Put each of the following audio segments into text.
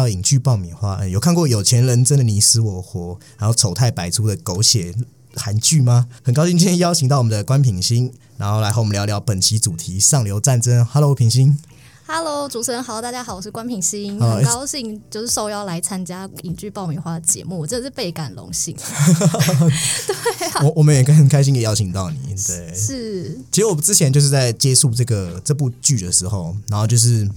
到影剧爆米花。呃有看过《有钱人真的你死我活》，然后丑态百出的狗血韩剧吗？很高兴今天邀请到我们的关品欣，然后来和我们聊聊本期主题——上流战争。Hello，品欣。Hello，主持人好，大家好，我是关品欣，好很高兴就是受邀来参加影剧爆米花的节目，我真的是倍感荣幸。对我我们也很开心也邀请到你。对，是，其实我之前就是在接触这个这部剧的时候，然后就是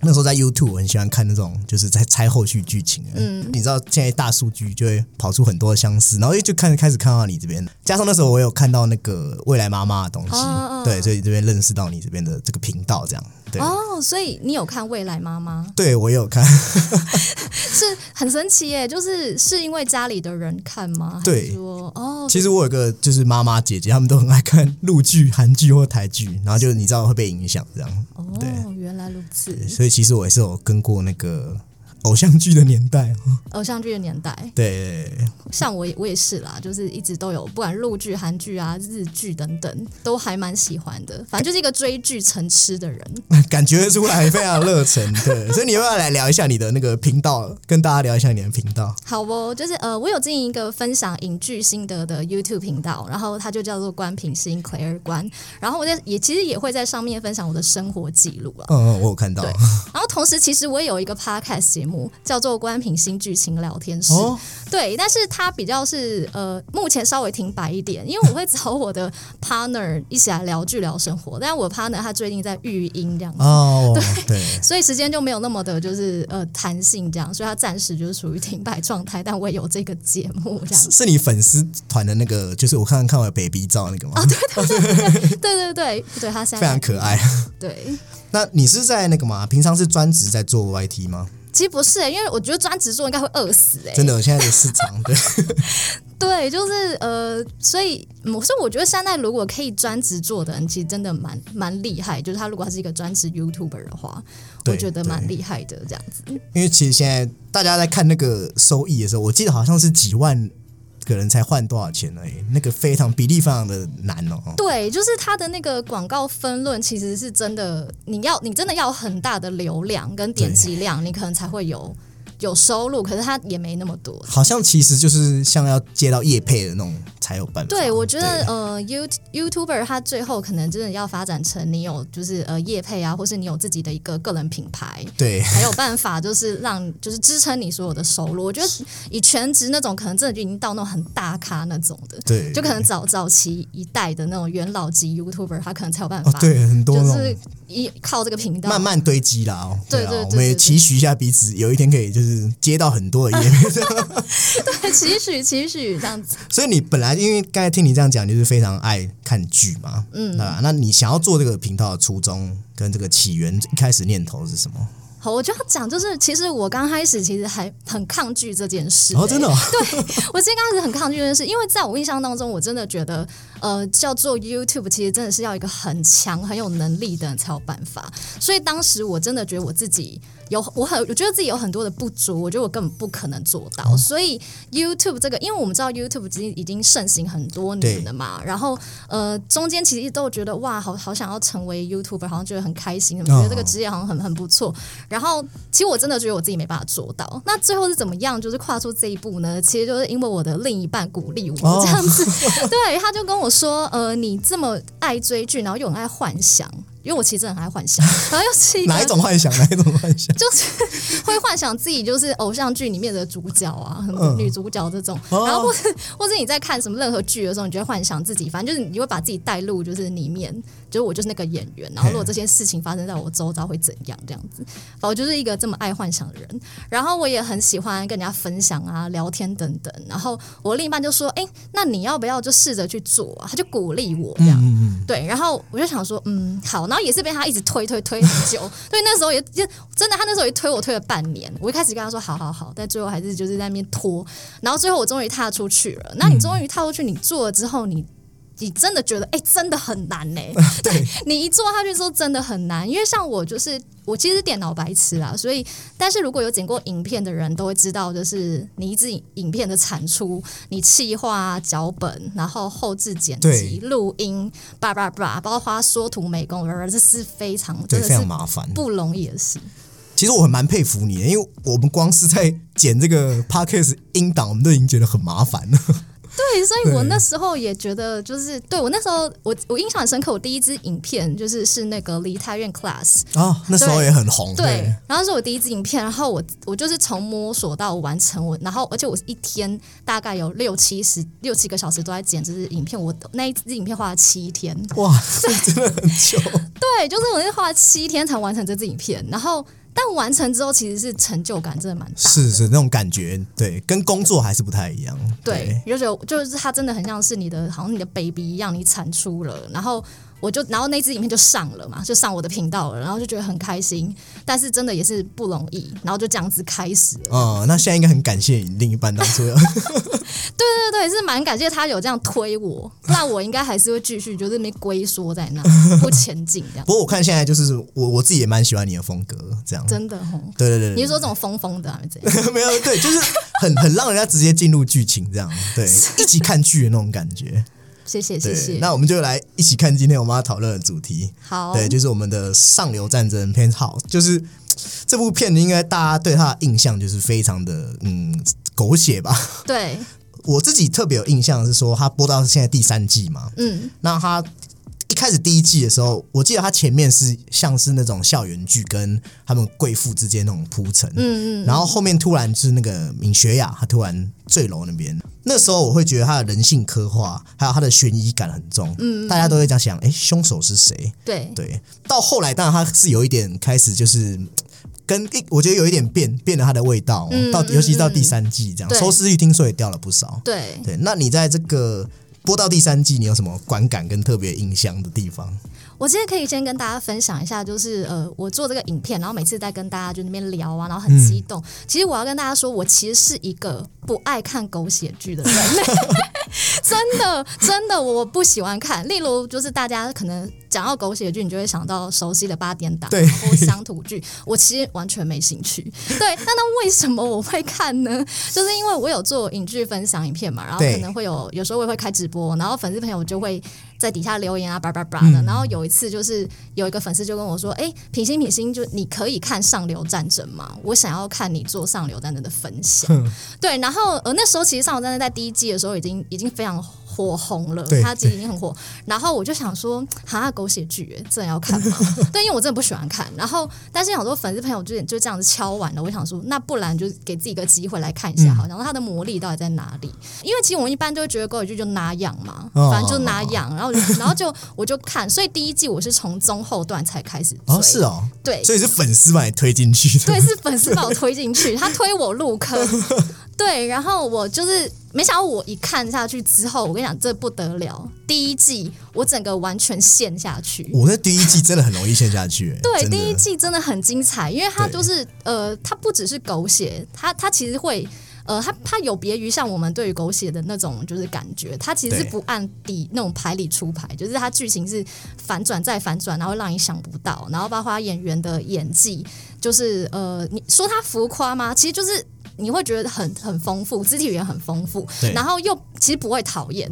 那时候在 YouTube 我很喜欢看那种就是在猜后续剧情。嗯，你知道现在大数据就会跑出很多的相似，然后就看开始看到你这边，加上那时候我有看到那个未来妈妈的东西，哦哦。对，所以这边认识到你这边的这个频道，这样对。哦，所以你有看《未来妈妈？对，我也有看，》，是很神奇耶，就是是因为家里的人看吗？对。哦，其实我有个就是妈妈姐姐，她们都很爱看陆剧、韩剧或台剧，然后就你知道会被影响这样，哦，原来如此，所以其实我也是有跟过那个偶像剧的年代，偶像剧的年代，对，像我也我也是啦，就是一直都有，不管陆剧、韩剧啊、日剧等等，都还蛮喜欢的。反正就是一个追剧成痴的人。感觉出来非常热忱，对，所以你要不要来聊一下你的那个频道，跟大家聊一下你的频道？好哦，就是呃，我有经营一个分享影剧心得的 YouTube 频道，然后它就叫做关品心 Claire 关，然后我在也其实也会在上面分享我的生活记录啊。嗯嗯，我有看到，对然后同时，其实我也有一个 Podcast 节目，叫做关品新剧情聊天室。哦，对，但是它比较是呃，目前稍微停摆一点，因为我会找我的 partner 一起来聊剧聊生活，但是我 partner 他最近在育婴这样子。哦，对，所以时间就没有那么的，就是呃弹性这样，所以他暂时就是属于停摆状态。但我也有这个节目这样是，是你粉丝团的那个，就是我看看我的 baby 照那个吗？啊对对对对，他现在非常可爱。对。那你是在那个吗？平常是专职在做 YT 吗？其实不是、因为我觉得专职做应该会饿死哎、真的，我现在的市场对，对，就是呃，所以嗯所以我觉得现在如果可以专职做的人，其实真的蛮蛮厉害。就是他如果他是一个专职 YouTuber 的话，我觉得蛮厉害的这样子。因为其实现在大家在看那个收益的时候，我记得好像是几万个人才换多少钱而已，那个非常比例非常的难哦。对，就是他的那个广告分论，其实是真的，你要你真的要很大的流量跟点击量，你可能才会有有收入。可是他也没那么多。好像其实就是像要接到业配的那种才有办法。对，我觉得呃，You YouTuber 他最后可能真的要发展成你有就是呃业配啊，或是你有自己的一个个人品牌，对才有办法就是让就是支撑你所有的收入。我觉得以全职那种，可能真的就已经到那种很大咖那种的，对，就可能早早期一代的那种元老级 YouTuber，他可能才有办法，哦对很多就是一靠这个频道慢慢堆积啦哦。啊对对对我们也对对期许一下彼此，有一天可以就是接到很多的业配。期许期许这样子。所以你本来因为刚才听你这样讲，就是非常爱看剧嘛，嗯。啊，那你想要做这个频道的初衷跟这个起源，一开始念头是什么？好，我就要讲，就是其实我刚开始其实还很抗拒这件事、哦，真的、哦，我其实刚开始很抗拒这件事，因为在我印象当中，我真的觉得，呃，叫做 YouTube，其实真的是要一个很强、很有能力的人才有办法。所以当时我真的觉得我自己有，我很，我觉得自己有很多的不足，我觉得我根本不可能做到。所以 YouTube 这个，因为我们知道 YouTube 其实已经盛行很多年了嘛，然后呃，中间其实都觉得哇，好好想要成为 YouTuber，好像觉得很开心，觉得这个职业好像很很不错。然后其实我真的觉得我自己没办法做到。那最后是怎么样？就是跨出这一步呢？其实就是因为我的另一半鼓励我哦这样子，对，他就跟我说，呃，你这么爱追剧，然后又很爱幻想。因为我其实真的很爱幻想，然后又哪一种幻想？哪一种幻想？就是会幻想自己就是偶像剧里面的主角啊，嗯。女主角这种，哦。然后或是或是你在看什么任何剧的时候，你就会幻想自己，反正就是你会把自己带入就是里面，就是我就是那个演员，然后如果这些事情发生在我周遭会怎样这样子，反正我就是一个这么爱幻想的人，然后我也很喜欢跟人家分享啊、聊天等等，然后我另一半就说：“哎、那你要不要就试着去做啊？”他就鼓励我这样，嗯嗯对，然后我就想说，嗯，好，然后也是被他一直推推推很久，所以，那时候也也真的，他那时候也推我推了半年，我一开始跟他说好好好，但最后还是就是在那边拖，然后最后我终于踏出去了。那你终于踏出去，你做了之后，你你真的觉得，哎、真的很难呢、对，你一做下去之后真的很难，因为像我就是我其实是电脑白痴啊，所以但是如果有剪过影片的人都会知道，就是你一支影影片的产出，你企划、脚本，然后后置剪对辑、录音，叭叭叭，包括花缩图美工，这是非常对，非真的是常麻烦。不容易的事。其实我很蛮佩服你的，因为我们光是在剪这个 podcast 音档，我们都已经觉得很麻烦了。对，所以我那时候也觉得，就是对我那时候，我我印象很深刻，我第一支影片就是是那个梨泰院 class，哦，那时候也很红，对，然后是我第一支影片，然后我我就是从摸索到完成我，然后而且我一天大概有六七十六七个小时都在剪这支影片，我那一支影片花了七天，哇，这 真的很久。对，就是我那花了七天才完成这支影片，然后但完成之后其实是成就感真的蛮大的，是是，那种感觉，对，跟工作还是不太一样。对，就觉得就是它真的很像是你的，好像你的 baby 一样，你产出了，然后我就，然后那支影片就上了嘛，就上我的频道了，然后就觉得很开心，但是真的也是不容易，然后就这样子开始了。嗯，那现在应该很感谢你另一半当初要对对对，是蛮感谢他有这样推我，不然我应该还是会继续就是没龟缩在那不前进这样不。过我看现在就是我我自己也蛮喜欢你的风格，这样。真的吼，对对对对，你是说这种疯疯的还是怎样？没有对，就是很很让人家直接进入剧情这样，对，一起看剧的那种感觉。谢谢谢，谢。那我们就来一起看今天我们要讨论的主题，好，对，就是我们的上流战争片好，就是这部片应该大家对它的印象就是非常的嗯狗血吧。对，我自己特别有印象是说，它播到现在第三季嘛，嗯，那它一开始第一季的时候，我记得它前面是像是那种校园剧跟他们贵妇之间那种铺陈，嗯嗯，然后后面突然是那个敏学雅，她突然坠楼那边，那时候我会觉得她的人性刻画还有她的悬疑感很重，嗯，大家都会这样想，哎，凶手是谁？对对，到后来当然他是有一点开始就是。跟一，我觉得有一点变变了它的味道，嗯到尤其是到第三季这样，对收视率听说也掉了不少。对，对，那你在这个播到第三季，你有什么观感跟特别印象的地方？我今天可以先跟大家分享一下，就是呃，我做这个影片，然后每次在跟大家就那边聊啊，然后很激动。其实我要跟大家说，我其实是一个不爱看狗血剧的人，真的真的我不喜欢看。例如，就是大家可能讲到狗血剧，你就会想到熟悉的八点档对或乡土剧，我其实完全没兴趣。对，那那为什么我会看呢？就是因为我有做影剧分享影片嘛，然后可能会有有时候我也会开直播，然后粉丝朋友就会在底下留言啊，叭叭叭嗯的。然后有一次就是有一个粉丝就跟我说：“哎，品心品心，就你可以看上流战争吗？我想要看你做上流战争的分享。”对，然后呃那时候其实上流战争在第一季的时候已经已经非常。火红了对，它其实已经很火。然后我就想说，哈，狗血剧耶，真的要看吗？对，因为我真的不喜欢看。然后，但是很多粉丝朋友就就这样子敲完了，我想说，那不然就给自己一个机会来看一下，好，然后它的魔力到底在哪里？因为其实我们一般都会觉得狗血剧就拿样嘛，哦反正就拿样。然后 然后就我就看，所以第一季我是从中后段才开始追。哦，是哦，对，所以是粉丝把你推进去的。对，是粉丝把我推进去，他推我入坑。对，然后我就是没想到，我一看下去之后，我跟你讲，这不得了。第一季我整个完全陷下去。我那第一季真的很容易陷下去、欸，对，第一季真的很精彩，因为它就是呃，它不只是狗血，它它其实会。呃，它它有别于像我们对于狗血的那种就是感觉，它其实是不按底那种牌理出牌，就是它剧情是反转再反转，然后让你想不到，然后包括演员的演技，就是呃，你说它浮夸吗？其实就是你会觉得很很丰富，肢体语言很丰富，然后又其实不会讨厌。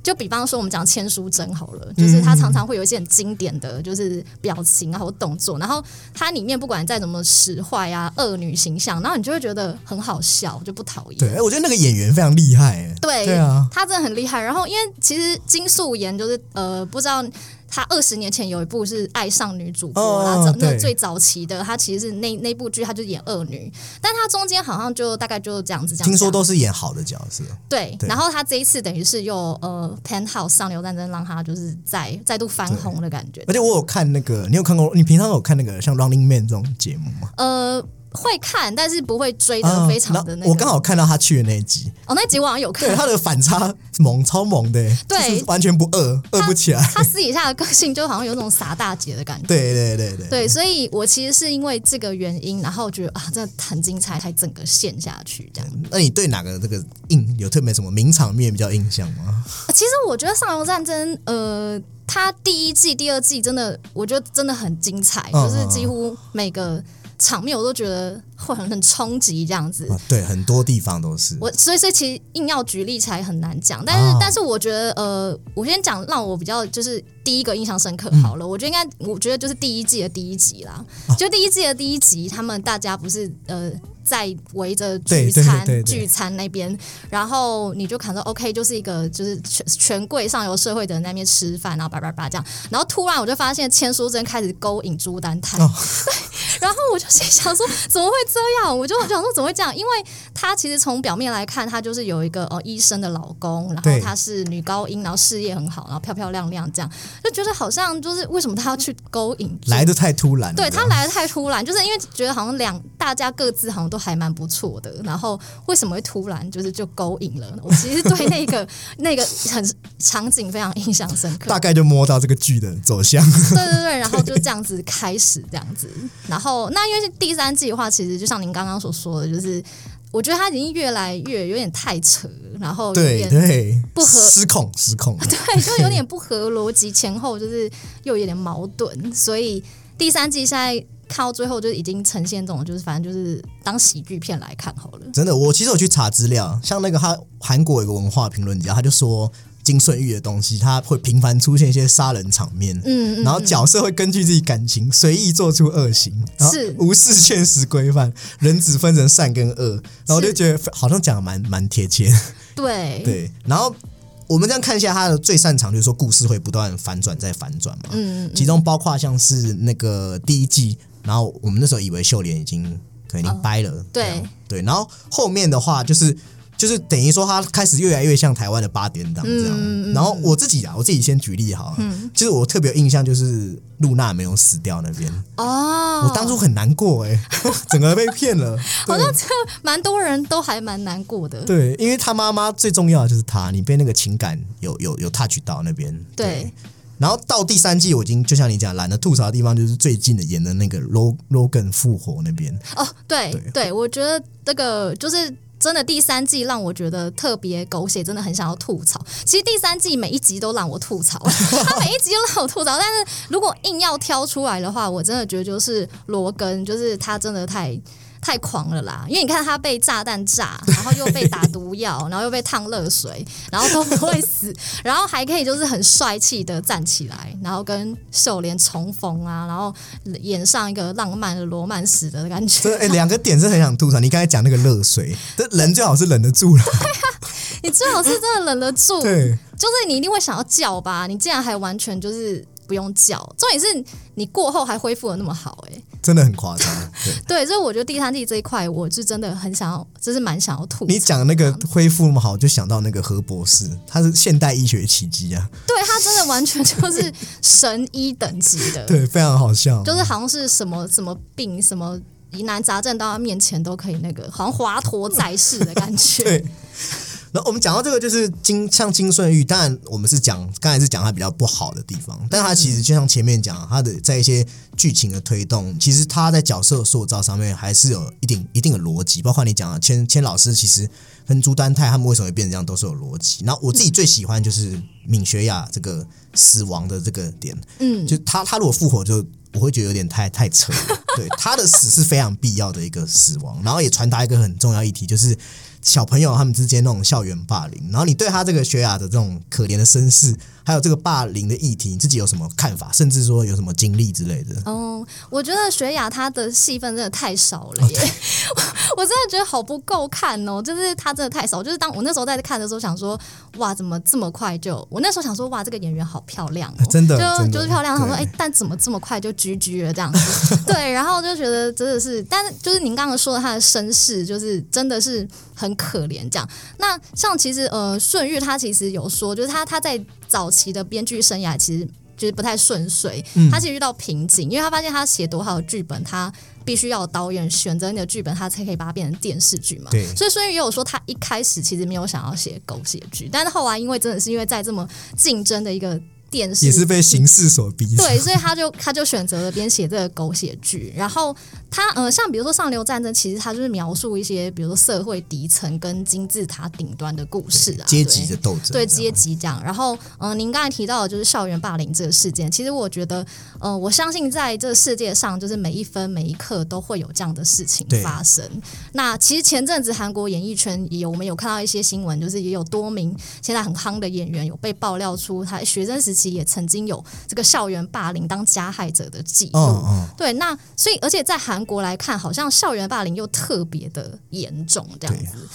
就比方说，我们讲千书真好了，就是他常常会有一些很经典的就是表情啊或动作，然后它里面不管再怎么使坏啊、恶女形象，然后你就会觉得很好笑，就不讨厌。对，哎我觉得那个演员非常厉害、欸，对，对啊，他真的很厉害。然后，因为其实金素妍就是呃，不知道他二十年前有一部是《爱上女主播》哦啦，早那最早期的，他其实是那那部剧，他就演恶女，但他中间好像就大概就这样子。听说都是演好的角色，对，对然后他这一次等于是又呃《Penthouse》上流战争让他就是再再度翻红的感觉。而且我有看那个，你有看过？你平常有看那个像《Running Man》这种节目吗？呃，会看，但是不会追啊的非常的那个。我刚好看到他去的那一集，哦，那集我好像有看对，他的反差萌，超萌的、欸，对就是完全不饿，饿不起来。他私底下的个性就好像有那种傻大姐的感觉。对对对对，对，所以我其实是因为这个原因，然后觉得啊，真的很精彩，才整个陷下去这样。那你对哪个这个印有特别什么名场面比较印象吗？其实我觉得《上游战争》呃，它第一季、第二季真的，我觉得真的很精彩，嗯就是几乎每个场面我都觉得会很很冲击这样子。啊，对，很多地方都是。我所以所以其实硬要举例起来很难讲，但是、哦但是我觉得呃，我先讲让我比较就是第一个印象深刻好了，嗯我觉得应该我觉得就是第一季的第一集啦，哦就第一季的第一集，他们大家不是呃。在围着聚餐聚餐那边，然后你就看到 OK，就是一个就是权权贵上游社会的人在那边吃饭，然后叭叭叭这样，然后突然我就发现千书真开始勾引朱丹泰，对 然后我就心想说，怎么会这样？我就想说怎么会这样？因为他其实从表面来看，他就是有一个呃医生的老公，然后对她是女高音，然后事业很好，然后漂漂亮亮，这样就觉得好像就是为什么他要去勾引？来的太突然，对他来的太突然，就是因为觉得好像两大家各自好像都还蛮不错的，然后为什么会突然就是就勾引了？我其实对那个那个很场景非常印象深刻。大概就摸到这个剧的走向。对对对，然后就这样子开始这样子，然后那因为是第三季的话，其实就像您刚刚所说的，就是我觉得他已经越来越有点太扯，然后有对点对，不合失控失控。对，就有点不合逻辑，前后就是又有点矛盾，所以第三季现在看到最后就已经呈现这种，就是反正就是当喜剧片来看好了。真的，我其实有去查资料，像那个他韩国有个文化评论家，他就说金顺玉的东西，他会频繁出现一些杀人场面，嗯，嗯然后角色会根据自己感情随意做出恶行，是。无视现实规范，人只分成善跟恶，然后我就是觉得好像讲的蛮蛮贴切，对。对，然后。我们这样看一下，他的最擅长就是说故事会不断反转再反转嘛，嗯，嗯。其中包括像是那个第一季，然后我们那时候以为秀莲已经可能已经掰了，哦对对，然后后面的话就是就是等于说他开始越来越像台湾的八点档这样，然后我自己啊，我自己先举例好了，嗯。就是我特别有印象就是露娜没有死掉那边，哦，我当初很难过哎、整个被骗了，好像这蛮多人都还蛮难过的。对，因为他妈妈最重要的就是他，你被那个情感有有有 touch 到那边，对然后到第三季，我已经就像你讲，懒得吐槽的地方就是最近的演的那个 Log Logan 复活那边，哦，对对对，我觉得这个就是。真的第三季让我觉得特别狗血，真的很想要吐槽。其实第三季每一集都让我吐槽，他每一集都让我吐槽。但是如果硬要挑出来的话，我真的觉得就是罗根，就是他真的太太狂了啦。因为你看他被炸弹炸，然后又被打毒药，然后又被烫热水，然后都不会死，然后还可以就是很帅气的站起来，然后跟秀莲重逢啊，然后演上一个浪漫的罗曼史的感觉。这哎两个点是很想吐槽。你刚才讲那个热水，这人最好是忍得住了，你最好是真的忍得住，对就是你一定会想要叫吧？你竟然还完全就是不用叫，重点是你过后还恢复的那么好、欸，真的很夸张。对对，所以我觉得第三季这一块，我是真的很想要，就是蛮想要吐。你讲那个恢复那么好，就想到那个何博士，他是现代医学奇迹啊，对他真的完全就是神医等级的，对，非常好笑。就是好像是什么什么病什么。疑难杂症到他面前都可以那个，好像华佗在世的感觉。对。然后我们讲到这个，就是金像金顺玉，当然我们是讲刚才是讲他比较不好的地方，但他其实就像前面讲，他的在一些剧情的推动，其实他在角色塑造上面还是有一定一定的逻辑，包括你讲的千千老师，其实跟朱丹泰他们为什么会变成这样，都是有逻辑。然后我自己最喜欢就是闵学雅这个死亡的这个点，嗯，就他他如果复活就。我会觉得有点太太扯了，对他的死是非常必要的一个死亡，然后也传达一个很重要议题，就是小朋友他们之间那种校园霸凌，然后你对他这个学雅的这种可怜的身世，还有这个霸凌的议题，你自己有什么看法，甚至说有什么经历之类的？哦，我觉得雪雅她的戏份真的太少了耶，我 我真的觉得好不够看哦，就是她真的太少。就是当我那时候在看的时候，想说哇，怎么这么快就？我那时候想说哇，这个演员好漂亮哦，真的就的就是漂亮。想说对哎，但怎么这么快就居居了这样子？对，然后就觉得真的是，但是就是您刚刚说的她的身世，就是真的是很可怜这样。那像其实呃，顺玉他其实有说，就是他他在早期的编剧生涯其实。就是不太顺遂，嗯他其实遇到瓶颈，因为他发现他写多好的剧本，他必须要导演选择你的剧本，他才可以把它变成电视剧嘛。所以，孙宇也有说他一开始其实没有想要写狗血剧，但是后来因为真的是因为在这么竞争的一个电视也是被形势所逼。对，所以他就他就选择了编写这个狗血剧。然后他呃，像比如说上流战争，其实他就是描述一些比如说社会底层跟金字塔顶端的故事啊，阶级的斗争，对阶级这样。然后嗯、呃，您刚才提到的就是校园霸凌这个事件，其实我觉得呃，我相信在这个世界上，就是每一分每一刻都会有这样的事情发生。那其实前阵子韩国演艺圈也有我们有看到一些新闻，就是也有多名现在很夯的演员有被爆料出他学生时期也曾经有这个校园霸凌当加害者的记录。对，那所以而且在韩国来看，好像校园霸凌又特别的严重，这样子。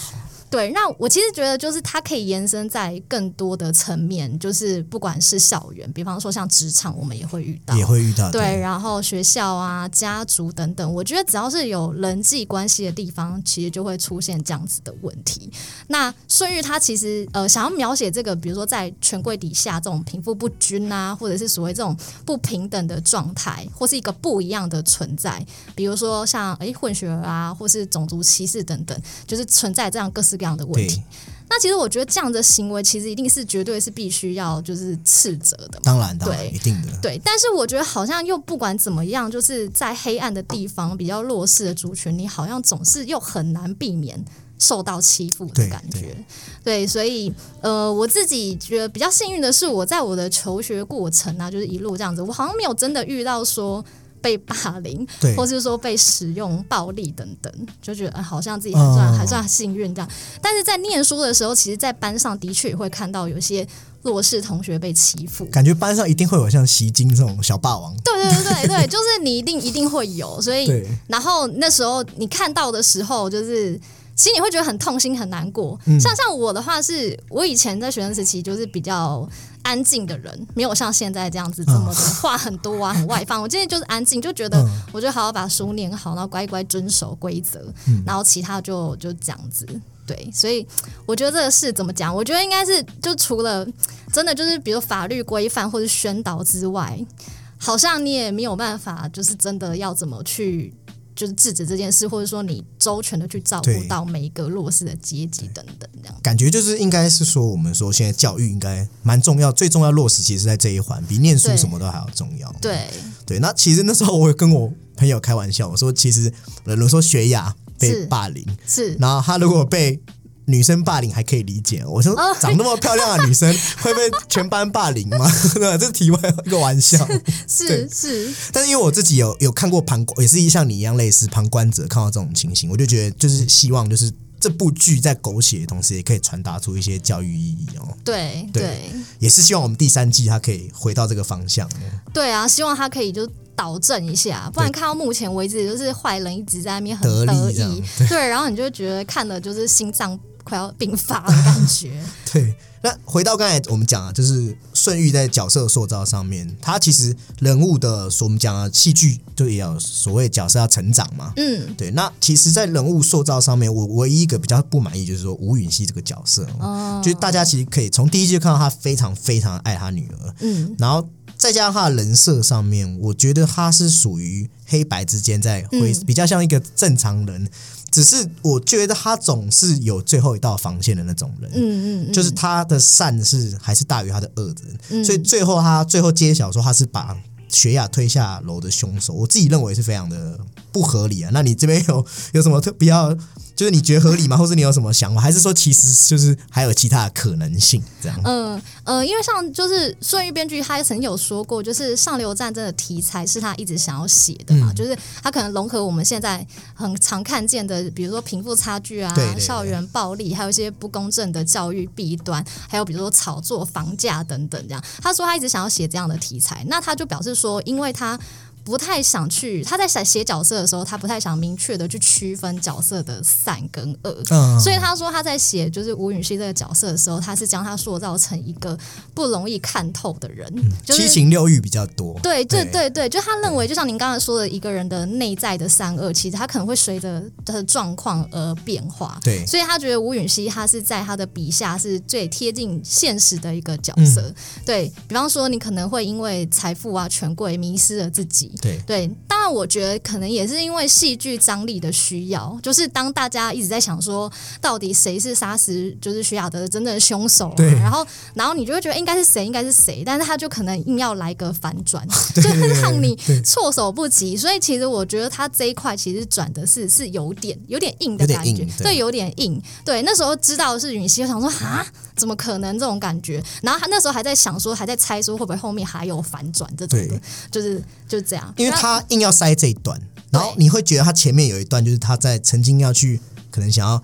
对，那我其实觉得就是它可以延伸在更多的层面，就是不管是校园，比方说像职场，我们也会遇到，也会遇到。对，然后学校啊、家族等等，我觉得只要是有人际关系的地方，其实就会出现这样子的问题。那顺玉他其实呃想要描写这个，比如说在权贵底下这种贫富不均啊，或者是所谓这种不平等的状态，或是一个不一样的存在，比如说像诶混血儿啊，或是种族歧视等等，就是存在这样各式各样的问题。那其实我觉得这样的行为，其实一定是绝对是必须要就是斥责的。当然，当然，一定的。对，但是我觉得好像又不管怎么样，就是在黑暗的地方比较弱势的族群，你好像总是又很难避免受到欺负的感觉。对，所以呃，我自己觉得比较幸运的是，我在我的求学过程啊，就是一路这样子，我好像没有真的遇到说。被霸凌，或是说被使用暴力等等，就觉得、呃、好像自己还算、嗯、还算幸运这样。但是在念书的时候，其实，在班上的确也会看到有些弱势同学被欺负，感觉班上一定会有像袭金这种小霸王。对对对对对，就是你一定一定会有，所以然后那时候你看到的时候，就是。其实你会觉得很痛心很难过，嗯、像像我的话是，我以前在学生时期就是比较安静的人，没有像现在这样子这么的话很多啊，很外放。我今天就是安静，就觉得我就好好把书念好，然后乖乖遵守规则，嗯、然后其他就就这样子。对，所以我觉得这个事怎么讲？我觉得应该是就除了真的就是比如法律规范或者宣导之外，好像你也没有办法，就是真的要怎么去。就是制止这件事，或者说你周全的去照顾到每一个弱势的阶级等等，这样感觉就是应该是说，我们说现在教育应该蛮重要，最重要落实其实在这一环，比念书什么都还要重要。对对，那其实那时候我有跟我朋友开玩笑，我说其实比如说学雅被霸凌是，然后他如果被女生霸凌还可以理解，我说长那么漂亮的女生 会被全班霸凌吗？对，这是题外一个玩笑。是是，但是因为我自己有有看过旁观，也是像你一样类似旁观者看到这种情形，我就觉得就是希望就是这部剧在狗血的同时，也可以传达出一些教育意义哦。对对，也是希望我们第三季它可以回到这个方向。对啊，希望它可以就。导正一下，不然看到目前为止，就是坏人一直在那边很得意，对，对，然后你就觉得看的就是心脏快要病发的感觉。对，那回到刚才我们讲啊，就是顺玉在角色塑造上面，他其实人物的，我们讲啊，戏剧就也有所谓角色要成长嘛，嗯，对。那其实，在人物塑造上面，我唯一一个比较不满意，就是说吴允熙这个角色，哦，就是大家其实可以从第一季就看到他非常非常爱他女儿，嗯，然后。再加上他的人设上面，我觉得他是属于黑白之间在灰，嗯、比较像一个正常人。只是我觉得他总是有最后一道防线的那种人，嗯嗯，就是他的善是还是大于他的恶的，嗯、所以最后他最后揭晓说他是把雪雅推下楼的凶手，我自己认为是非常的不合理啊。那你这边有有什么特比较？就是你觉得合理吗？或是你有什么想法？还是说其实就是还有其他的可能性？这样？嗯呃，因为像就是顺玉编剧他曾经有说过，就是上流战争的题材是他一直想要写的嘛，嗯、就是他可能融合我们现在很常看见的，比如说贫富差距啊、校园暴力，还有一些不公正的教育弊端，还有比如说炒作房价等等这样。他说他一直想要写这样的题材，那他就表示说，因为他。不太想去，他在写写角色的时候，他不太想明确的去区分角色的善跟恶，嗯，所以他说他在写就是吴允熙这个角色的时候，他是将他塑造成一个不容易看透的人，就是七情六欲比较多。对对对对，就他认为，就像您刚才说的，一个人的内在的善恶，其实他可能会随着他的状况而变化。对，所以他觉得吴允熙他是在他的笔下是最贴近现实的一个角色。嗯对比方说，你可能会因为财富啊、权贵迷失了自己。对。对，当然我觉得可能也是因为戏剧张力的需要，就是当大家一直在想说，到底谁是杀死就是徐雅德的真正的凶手、啊，对。然后然后你就会觉得应该是谁，应该是谁，但是他就可能硬要来个反转，就是让你措手不及。所以其实我觉得他这一块其实转的是是有点有点硬的感觉，对。对，有点硬。对，那时候知道是允熙，就想说啊，怎么可能这种感觉？然后他那时候还在想说，还在猜说会不会后面还有反转这种的，就是就是这样。因为他硬要塞这一段，然后你会觉得他前面有一段就是他在曾经要去可能想要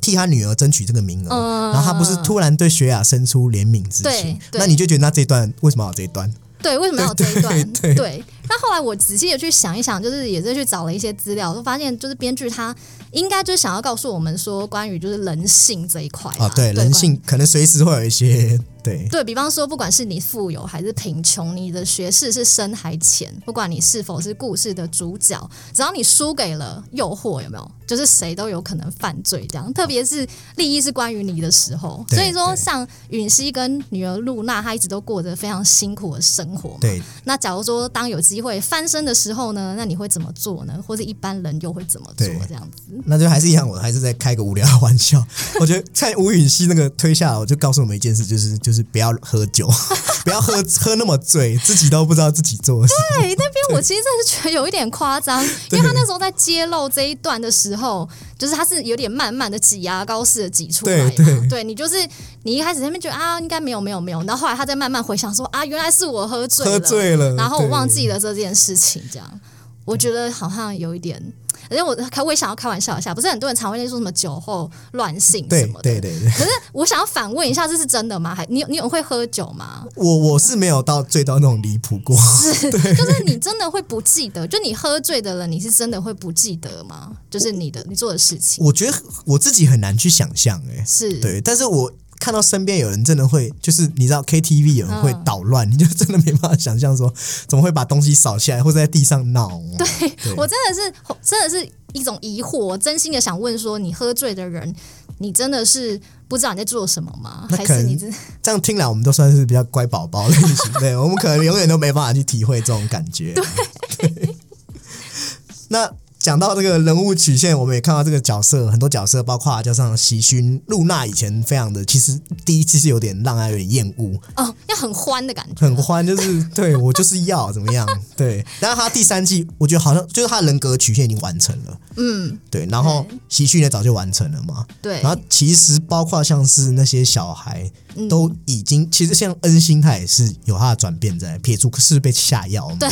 替他女儿争取这个名额，嗯然后他不是突然对雪雅生出怜悯之情对，那你就觉得那这一段为什么要有这一段？对，为什么要有这一段？对对那后来我仔细的去想一想，就是也是去找了一些资料，就发现就是编剧他应该就是想要告诉我们说，关于就是人性这一块啊，对，人。性可能随时会有一些对 对比方说，不管是你富有还是贫穷，你的学识是深还浅，不管你是否是故事的主角，只要你输给了诱惑，有没有？就是谁都有可能犯罪这样。特别是利益是关于你的时候，所以说像允熙跟女儿露娜，她一直都过着非常辛苦的生活嘛。对那假如说当有机会翻身的时候呢，那你会怎么做呢？或者一般人又会怎么做？这样子？那就还是一样，我还是在开个无聊的玩笑。我觉得在吴允熙那个推下来，我就告诉我们一件事，就是就是不要喝酒，不要喝喝那么醉，自己都不知道自己做的事。对，那边我其实真的是觉得有一点夸张，因为他那时候在揭露这一段的时候，就是他是有点慢慢的挤牙膏似的挤出来嘛。对对你就是你一开始在那边觉得啊，应该没有没有没有，然后后来他再慢慢回想说啊，原来是我喝醉了，喝醉了然后我忘记了这件事情，这样我觉得好像有一点。而且我开我也想要开玩笑一下，不是很多人常会说什么酒后乱性什对么的，对对对，可是我想要反问一下，这是真的吗？还你有你有会喝酒吗？我我是没有到醉到那种离谱过。是 就是你真的会不记得？就你喝醉的人，你是真的会不记得吗？就是你的你做的事情我觉得我自己很难去想象，哎，是对，但是我看到身边有人真的会，就是你知道 KTV 有人会嗯捣乱，你就真的没办法想象说怎么会把东西扫起来或者在地上闹。对我真的是真的是一种疑惑，我真心的想问说，你喝醉的人，你真的是不知道你在做什么吗？还是你真这样听来，我们都算是比较乖宝宝类型，对我们可能永远都没办法去体会这种感觉。对，那讲到这个人物曲线，我们也看到这个角色很多角色，包括加上喜勋、露娜，以前非常的，其实第一季是有点让人有点厌恶，哦，要很欢的感觉，很欢，就是对我就是要怎么样，对。但是他第三季，我觉得好像就是他人格曲线已经完成了，嗯，对。然后喜勋也早就完成了嘛，对。然，后其实包括像是那些小孩，嗯。都已经其实像恩心他也是有他的转变在，撇除是被下药，对。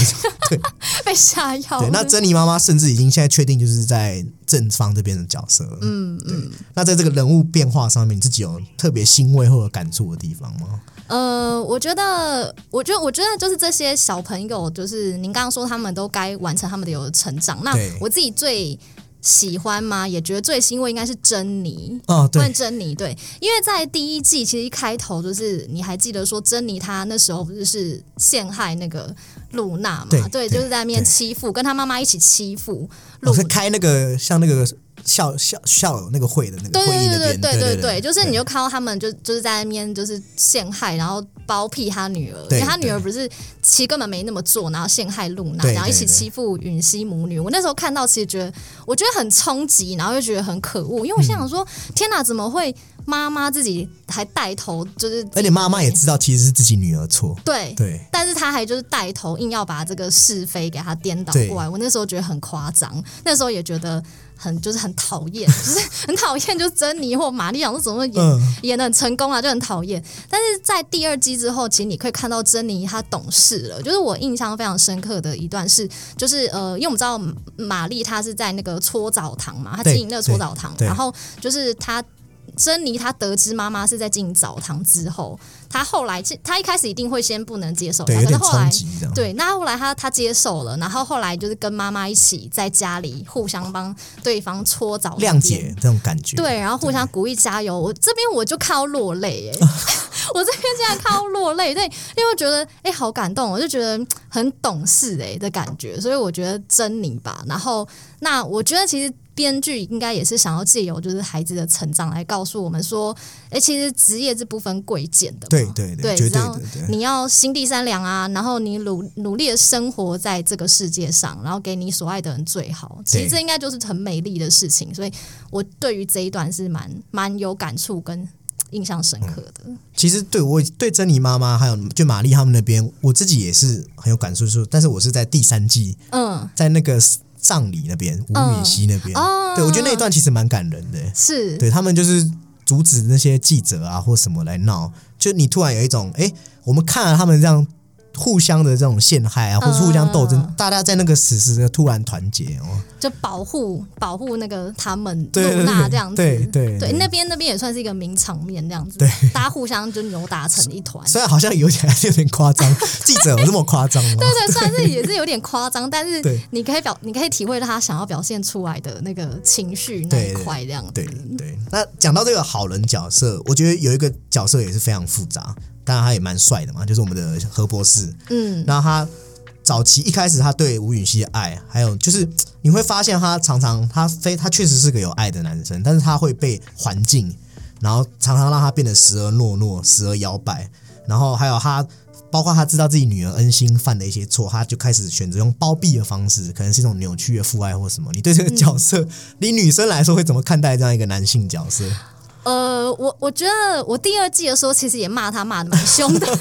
被下药，对。那珍妮妈妈甚至已经现在确定就是在正方这边的角色了，嗯嗯，那在这个人物变化上面，你自己有特别欣慰或者感触的地方吗？呃，我觉得，我觉得，我觉得就是这些小朋友，就是您刚刚说他们都该完成他们的有成长。那我自己最喜欢吗？也觉得最欣慰应该是珍妮。哦，对问，珍妮对，因为在第一季其实一开头就是你还记得说珍妮她那时候不是是陷害那个露娜嘛？对对，对就是在那边欺负，跟她妈妈一起欺负露我是开那个像那个校校校友那个会的那个对会议那边，对对对对对对，就是你就看到他们就就是在那边就是陷害，然后包庇他女儿，因为他女儿不是其实根本没那么做，然后陷害露娜，然后一起欺负允熙母女。我那时候看到，其实觉得我觉得很冲击，然后又觉得很可恶，因为我心想说，天哪，怎么会妈妈自己还带头，就是而且妈妈也知道其实是自己女儿错，对对。但是她还就是带头硬要把这个是非给她颠倒过来，我那时候觉得很夸张，那时候也觉得很就是很讨厌，就是很讨厌，就是珍妮或玛丽想说怎么演、嗯演的很成功啊，就很讨厌。但是在第二季之后，其实你可以看到珍妮她懂事了，就是我印象非常深刻的一段是，就是呃，因为我们知道玛丽她是在那个搓澡堂嘛，她经营那个搓澡堂，然后就是她。珍妮她得知妈妈是在进澡堂之后，她后来她一开始一定会先不能接受她，可是后来。对，那后来她她接受了，然后后来就是跟妈妈一起在家里互相帮对方搓澡、谅解。这种感觉。对，然后互相鼓励加油。我这边我就看到落泪，哎，我这边竟然看到落泪，对，因为我觉得哎、好感动，我就觉得很懂事哎的感觉，所以我觉得珍妮吧。然后那我觉得其实编剧应该也是想要借由就是孩子的成长来告诉我们说，哎，其实职业是不分贵贱的，对对对，绝对对，你要心地善良啊，然后你努努力的生活在这个世界上，然后给你所爱的人最好，其实这应该就是很美丽的事情，所以我对于这一段是蛮蛮有感触跟印象深刻的。其实对我对珍妮妈妈还有就玛丽他们那边，我自己也是很有感触，说，但是我是在第三季，嗯，在那个。葬礼那边，吴允熙那边，对我觉得那一段其实蛮感人的。是，对他们就是阻止那些记者啊或什么来闹，就你突然有一种，哎，我们看了他们这样。互相的这种陷害啊，或者互相斗争，大家在那个死时突然团结哦，就保护保护那个他们露娜这样子，对对对，那边那边也算是一个名场面这样子，对，大家互相就扭打成一团。虽然好像有点有点夸张，记者有这么夸张吗？对对，虽然是也是有点夸张，但是你可以表你可以体会到他想要表现出来的那个情绪那一块这样子。对对，那讲到这个好人角色，我觉得有一个角色也是非常复杂。当然他也蛮帅的嘛，就是我们的何博士。嗯，然后他早期一开始他对吴允熙的爱，还有就是你会发现他常常他非他确实是个有爱的男生，但是他会被环境，然后常常让他变得时而懦弱，时而摇摆。然后还有他，包括他知道自己女儿恩心犯的一些错，他就开始选择用包庇的方式，可能是一种扭曲的父爱或什么。你对这个角色，你女生来说会怎么看待这样一个男性角色？呃，我我觉得我第二季的时候，其实也骂他骂的蛮凶的。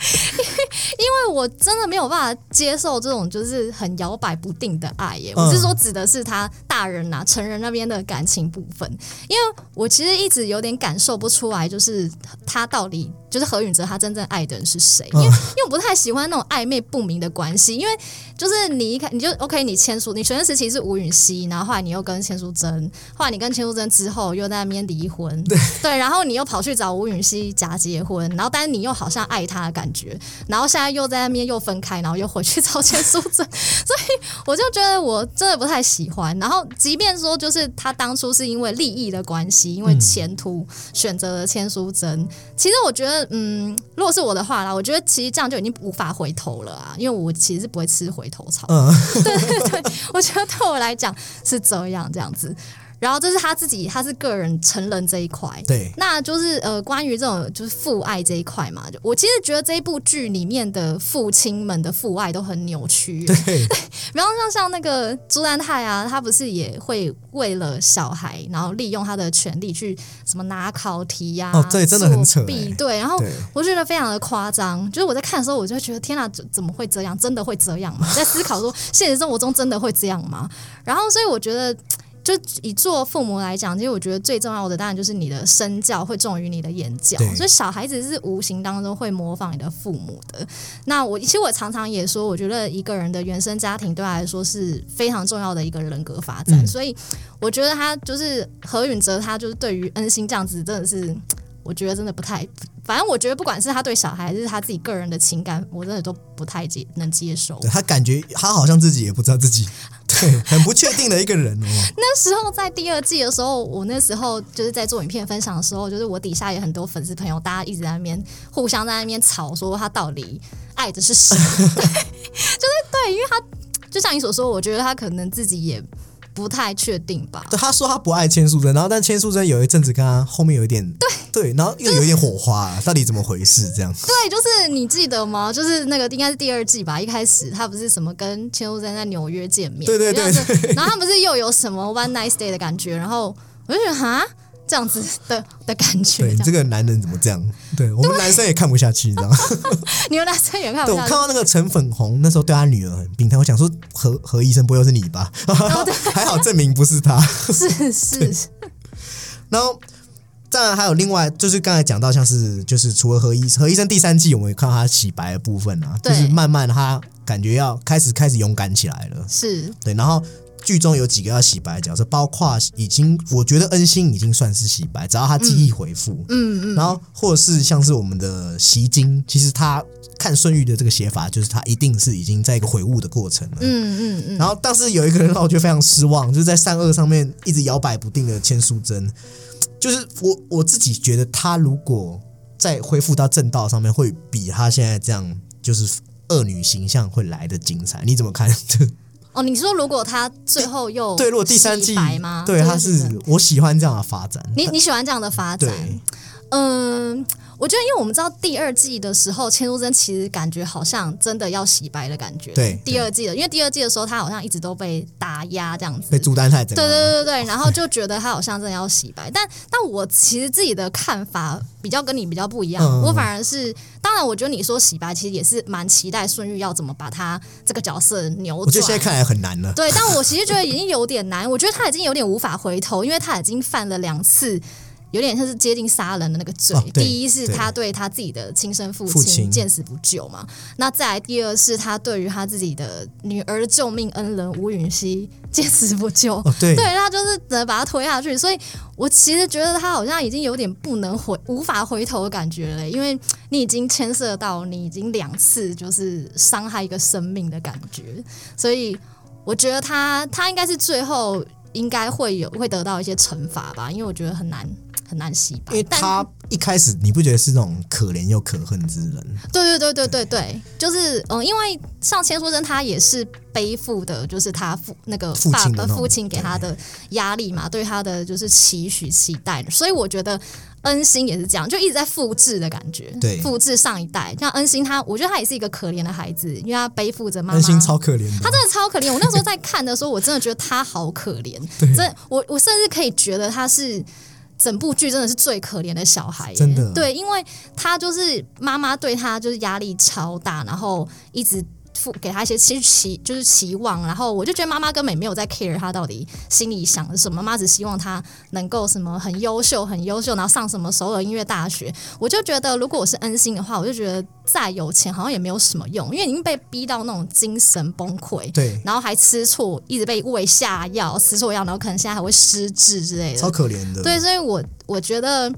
因为我真的没有办法接受这种就是很摇摆不定的爱耶，我是说指的是他大人呐成人那边的感情部分，因为我其实一直有点感受不出来，就是他到底就是何允哲他真正爱的人是谁，因为因为我不太喜欢那种暧昧不明的关系，因为就是你一看你就 OK，你签署你学生时期是吴允熙，然后后来你又跟千淑珍，后来你跟千淑珍之后又在那边离婚，对，然后你又跑去找吴允熙假结婚，然后但是你又好像爱他的感觉，然后现在又在那边又分开，然后又回去找千淑珍，所以我就觉得我真的不太喜欢。然后即便说就是他当初是因为利益的关系，因为前途选择了千淑珍，其实我觉得，嗯，如果是我的话啦，我觉得其实这样就已经无法回头了啊，因为我其实是不会吃回头草。嗯，对对对，我觉得对我来讲是这样这样子。然后这是他自己，他是个人成人这一块，对，那就是呃，关于这种就是父爱这一块嘛，就我其实觉得这一部剧里面的父亲们的父爱都很扭曲，对，比方像像那个朱丹泰啊，他不是也会为了小孩，然后利用他的权利去什么拿考题呀，哦，对，真的很扯，对，然后我觉得非常的夸张，就是我在看的时候，我就觉得天哪，怎怎么会这样？真的会这样吗？在思考说现实生活中真的会这样吗？然后所以我觉得。就以做父母来讲，其实我觉得最重要的当然就是你的身教会重于你的言教，所以小孩子是无形当中会模仿你的父母的。那我其实我常常也说，我觉得一个人的原生家庭对他来说是非常重要的一个人格发展。所以我觉得他就是何允哲，他就是对于恩心这样子，真的是我觉得真的不太。反正我觉得不管是他对小孩，还是他自己个人的情感，我真的都不太接能接受。他感觉他好像自己也不知道自己。对，很不确定的一个人哦。那时候在第二季的时候，我那时候就是在做影片分享的时候，就是我底下有很多粉丝朋友，大家一直在那边互相在那边吵，说他到底爱的是谁？对，就是对，因为他就像你所说，我觉得他可能自己也。不太确定吧？对，他说他不爱千素贞，然后但千素贞有一阵子跟他后面有一点对对，然后又有一点火花，到底怎么回事？这样对，就是你记得吗？就是那个应该是第二季吧，一开始他不是什么跟千素贞在纽约见面，对对对，然后他不是又有什么 one night stay 的感觉，然后我就觉得哈。这样子的的感觉，对这个男人怎么这样？对我们男生也看不下去，你知道吗？你们男生也看不下去。我看到那个陈粉红那时候对他女儿很病态，我想说何何医生不会是你吧？还好证明不是他。是是。然后当然还有另外，就是刚才讲到像是就是除了何医何医生第三季，我们看到他洗白的部分啊，就是慢慢他感觉要开始开始勇敢起来了。是对，然后。剧中有几个要洗白的角色，包括已经我觉得恩心已经算是洗白，只要他记忆回复，嗯嗯，然后或者是像是我们的习金，其实他看顺玉的这个写法，就是他一定是已经在一个悔悟的过程了，嗯嗯嗯。然后但是有一个人让我觉得非常失望，就是在善恶上面一直摇摆不定的千淑珍，就是我我自己觉得他如果再恢复到正道上面，会比他现在这样就是恶女形象会来的精彩。你怎么看？哦，你说如果他最后又对，如果第三季？对，他是是我喜欢这样的发展。你你喜欢这样的发展？对，嗯，我觉得，因为我们知道第二季的时候，千书真其实感觉好像真的要洗白的感觉。对第二季的，因为第二季的时候，他好像一直都被打压这样子。被朱丹泰整对个对对对，然后就觉得他好像真的要洗白，但但我其实自己的看法比较跟你比较不一样，嗯我反而是，当然我觉得你说洗白其实也是蛮期待孙玉要怎么把他这个角色扭转。我觉得现在看来很难了。对，但我其实觉得已经有点难，我觉得他已经有点无法回头，因为他已经犯了两次。有点像是接近杀人的那个罪。哦第一是他对他自己的亲生父父亲。见死不救嘛，那再来第二是他对于他自己的女儿的救命恩人吴允熙见死不救。哦，对，对，他就是只能把他推下去，所以我其实觉得他好像已经有点不能回、无法回头的感觉了，因为你已经牵涉到你已经两次就是伤害一个生命的感觉，所以我觉得他他应该是最后应该会有会得到一些惩罚吧，因为我觉得很难很难洗白，但因为他一开始你不觉得是那种可怜又可恨之人？对对对对对对，就是嗯，因为像千书真他也是背负的，就是他父那个父父亲给他的压力嘛，对他的就是期许期待，所以我觉得恩星也是这样，就一直在复制的感觉，对复制上一代。像恩星他，我觉得他也是一个可怜的孩子，因为他背负着妈妈恩心超可怜的，他真的超可怜。我那时候在看的时候，我真的觉得他好可怜。对真我我甚至可以觉得他是整部剧真的是最可怜的小孩耶。真的对，因为他就是妈妈对他就是压力超大，然后一直。付给他一些期期就是期望，然后我就觉得妈妈根本没有在 care 他到底心里想的什么，妈妈只希望他能够什么很优秀很优秀，然后上什么首尔音乐大学。我就觉得如果我是恩星的话，我就觉得再有钱好像也没有什么用，因为已经被逼到那种精神崩溃。对，然后还吃醋，一直被喂下药，吃错药，然后可能现在还会失智之类的超。可怜的。对，所以我我觉得，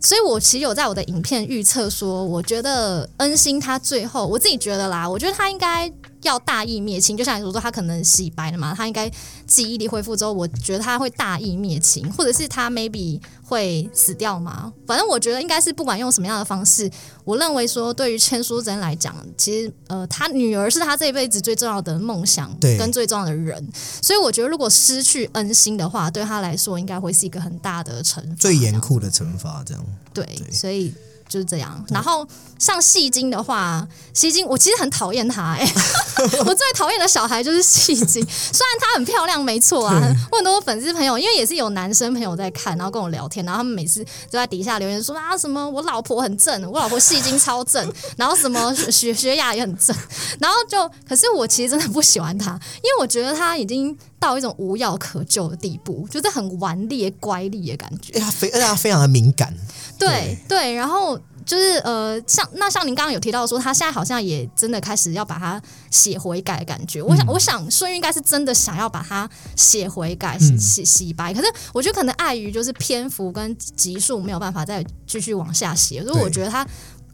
所以我其实有在我的影片预测说，我觉得恩星他最后，我自己觉得啦，我觉得他应该要大义灭亲，就像你所说，他可能洗白了嘛，他应该记忆力恢复之后，我觉得他会大义灭亲，或者是他 maybe 会死掉嘛。反正我觉得应该是不管用什么样的方式，我认为说对于千书珍来讲，其实呃，他女儿是他这一辈子最重要的梦想对。跟最重要的人，所以我觉得如果失去恩心的话，对他来说应该会是一个很大的惩罚，最严酷的惩罚，这样。对，所以就是这样。然后像戏精的话，戏精我其实很讨厌他、欸，我最讨厌的小孩就是戏精。虽然她很漂亮，没错啊，我很多粉丝朋友，因为也是有男生朋友在看，然后跟我聊天，然后他们每次就在底下留言说啊什么我老婆很正，我老婆戏精超正，然后什么学学雅也很正，然后就可是我其实真的不喜欢他，因为我觉得他已经到一种无药可救的地步，就是很顽劣乖戾的感觉。哎，他非而且他非常的敏感，对对，然后就是呃，像那像您刚刚有提到说，他现在好像也真的开始要把它写回改的感觉。我想，我想顺玉应该是真的想要把它写回改、洗洗洗白，可是我觉得可能碍于就是篇幅跟集数没有办法再继续往下写，所以我觉得他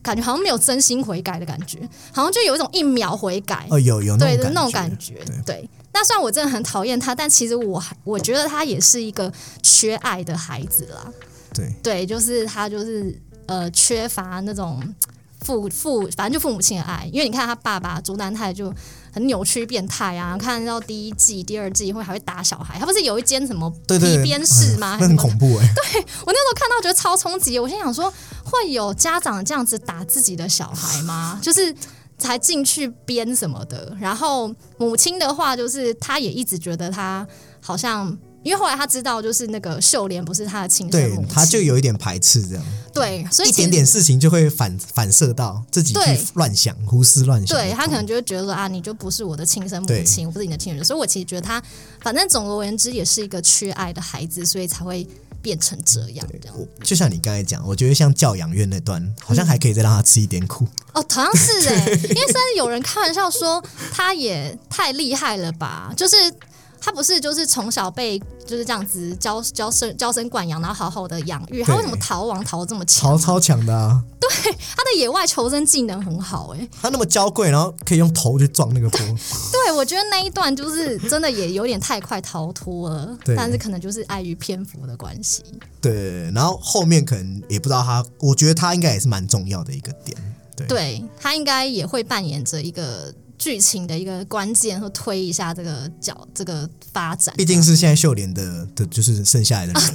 感觉好像没有真心悔改的感觉，好像就有一种一秒悔改。哦，有有对的种那种感觉，对。那虽然我真的很讨厌他，但其实我还我觉得他也是一个缺爱的孩子啦。对，对，就是他就是呃缺乏那种父父，反正就父母亲的爱。因为你看他爸爸朱丹泰就很扭曲变态啊，看到第一季、第二季会还会打小孩，他不是有一间什么皮鞭室吗？那很恐怖哎，对我那时候看到觉得超冲击，我心想说，会有家长这样子打自己的小孩吗？就是才进去编什么的。然后母亲的话，就是她也一直觉得她好像。因为后来他知道，就是那个秀莲不是他的亲生母亲，对他就有一点排斥这样，对，所以一点点事情就会反反射到自己对去乱想、胡思乱想。对他可能就会觉得说啊，你就不是我的亲生母亲，我不是你的亲人，所以我其实觉得他，反正总而言之也是一个缺爱的孩子，所以才会变成这样。这样就像你刚才讲，我觉得像教养院那段，好像还可以再让他吃一点苦。哦，好像是 哎、因为甚至有人开玩笑说他也太厉害了吧，就是。他不是就是从小被就是这样子娇娇生娇生惯养，然后好好的养育。他为什么逃亡逃得这么强超？超强的啊！对他的野外求生技能很好哎、他那么娇贵，然后可以用头去撞那个波，对，我觉得那一段就是真的也有点太快逃脱了，但是可能就是碍于篇幅的关系。对，然后后面可能也不知道他，我觉得他应该也是蛮重要的一个点。对，对他应该也会扮演着一个剧情的一个关键，和推一下这个角这个发展。毕竟是现在秀莲的的，就是剩下来的啊。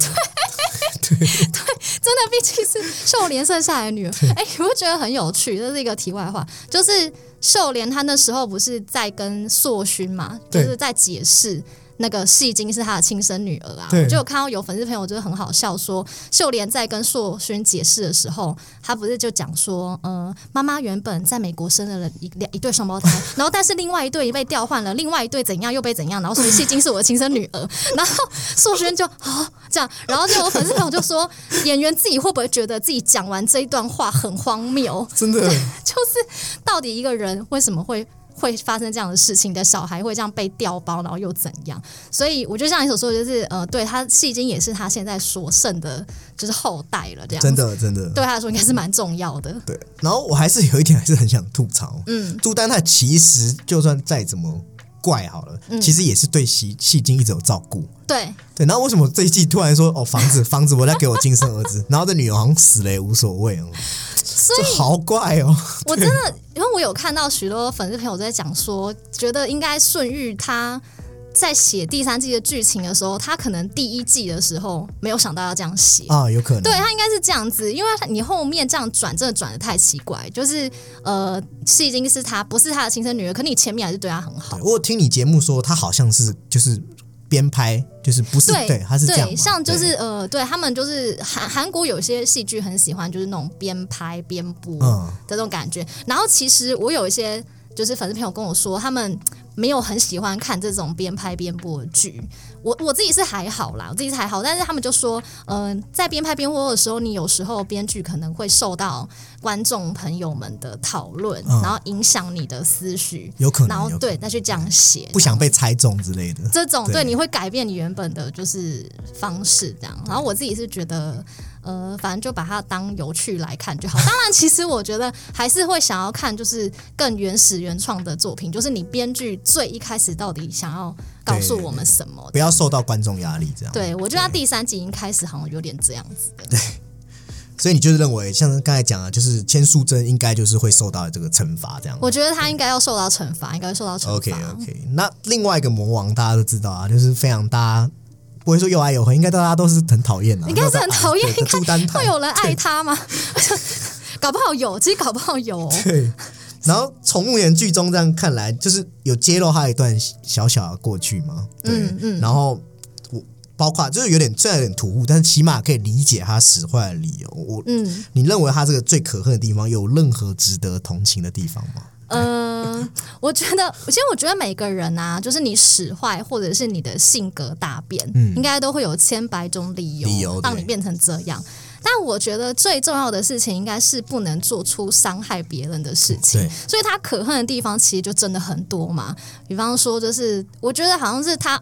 对 对。真的，毕竟是秀莲剩下来的女儿。哎，你会觉得很有趣？这是一个题外话，就是秀莲她那时候不是在跟硕勋嘛，就是在解释。那个戏精是他的亲生女儿啊，我就有看到有粉丝朋友就是很好笑，说秀莲在跟硕勋解释的时候，他不是就讲说，呃，妈妈原本在美国生了一两一对双胞胎，然后但是另外一对被调换了，另外一对怎样又被怎样，然后所以戏精是我的亲生女儿，然后硕勋就啊这样，然后就有粉丝朋友就说，演员自己会不会觉得自己讲完这一段话很荒谬？真的，就是到底一个人为什么会？会发生这样的事情的小孩会这样被调包，然后又怎样？所以我觉得像你所说的，就是呃，对他戏精也是他现在所剩的，就是后代了。这样真的真的对他来说应该是蛮重要的。对，然后我还是有一点还是很想吐槽，嗯，朱丹他其实就算再怎么怪好了，其实也是对戏戏精一直有照顾。对对，然后为什么这一季突然说哦房子 房子我在给我亲生儿子，然后这女儿好像死了也无所谓哦。所以好怪哦！我真的，因为我有看到许多粉丝朋友在讲说，觉得应该顺玉他在写第三季的剧情的时候，他可能第一季的时候没有想到要这样写啊，有可能。对他应该是这样子，因为你后面这样转，真的转的太奇怪。就是呃，戏精是他，不是他的亲生女儿，可你前面还是对他很好。我听你节目说，他好像是就是。边拍就是不是对，他是这样，像就是呃，对他们就是韩韩国有些戏剧很喜欢就是那种边拍边播的这种感觉。然后其实我有一些就是粉丝朋友跟我说，他们没有很喜欢看这种边拍边播的剧。我我自己是还好啦，我自己是还好，但是他们就说，嗯，在边拍边播的时候，你有时候编剧可能会受到观众朋友们的讨论，然后影响你的思绪，有可能，然后对再去这样写，不想被猜中之类的，这种对你会改变你原本的就是方式这样。然后我自己是觉得。呃，反正就把它当有趣来看就好。当然，其实我觉得还是会想要看，就是更原始原创的作品，就是你编剧最一开始到底想要告诉我们什么，不要受到观众压力这样。对，我觉得他第三集已经开始好像有点这样子的。对，所以你就是认为，像刚才讲的，就是千素珍应该就是会受到这个惩罚这样。我觉得他应该要受到惩罚，应该受到惩罚。OK OK，那另外一个魔王大家都知道啊，就是非常大家。不会说又爱又恨，应该大家都是很讨厌的。应该是很讨厌，应该会有人爱他吗？搞不好有，其实搞不好有。对。然后从目前剧中这样看来，就是有揭露他一段小小的过去嘛。嗯嗯。然后我包括就是有点虽然有点突兀，但是起码可以理解他使坏的理由。我嗯，你认为他这个最可恨的地方有任何值得同情的地方吗？嗯，我觉得，其实我觉得每个人啊，就是你使坏，或者是你的性格大变，应该都会有千百种理由让你变成这样。但我觉得最重要的事情，应该是不能做出伤害别人的事情。所以他可恨的地方，其实就真的很多嘛。比方说，就是我觉得好像是他。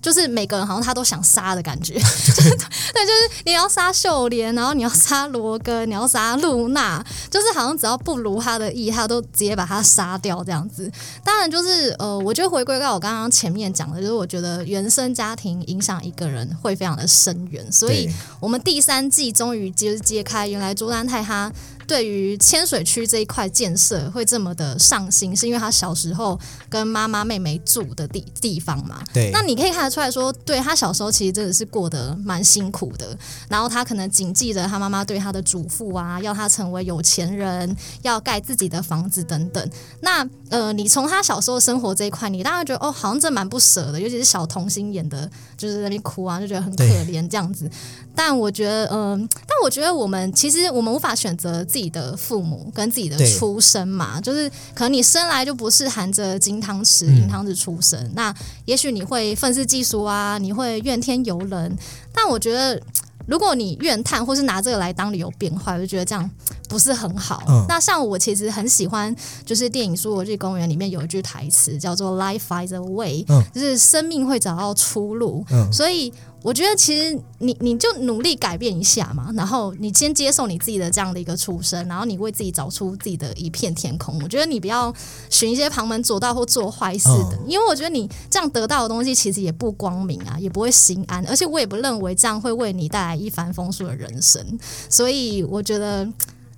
就是每个人好像他都想杀的感觉，对，就是你要杀秀莲，然后你要杀罗根，你要杀露娜，就是好像只要不如他的意，他都直接把他杀掉这样子。当然，就是呃，我觉得回归到我刚刚前面讲的，就是我觉得原生家庭影响一个人会非常的深远，所以我们第三季终于就是揭开原来朱丹泰他。对于千水区这一块建设会这么的上心，是因为他小时候跟妈妈妹妹住的地地方嘛？对。那你可以看得出来说，对他小时候其实真的是过得蛮辛苦的。然后他可能谨记着他妈妈对他的嘱咐啊，要他成为有钱人，要盖自己的房子等等。那呃，你从他小时候生活这一块，你当然觉得哦，好像这蛮不舍的，尤其是小童星演的，就是在那边哭啊，就觉得很可怜这样子。但我觉得，嗯，但我觉得我们其实我们无法选择自己的父母跟自己的出身嘛，就是可能你生来就不是含着金汤匙、银汤匙出生，那也许你会愤世嫉俗啊，你会怨天尤人。但我觉得，如果你怨叹或是拿这个来当理由变坏，我就觉得这样不是很好。那像我其实很喜欢，就是电影《侏罗纪公园》里面有一句台词叫做 “Life finds a way”，就是生命会找到出路。所以。我觉得其实你你就努力改变一下嘛，然后你先接受你自己的这样的一个出身，然后你为自己找出自己的一片天空。我觉得你不要寻一些旁门左道或做坏事的，因为我觉得你这样得到的东西其实也不光明啊，也不会心安，而且我也不认为这样会为你带来一帆风顺的人生。所以我觉得，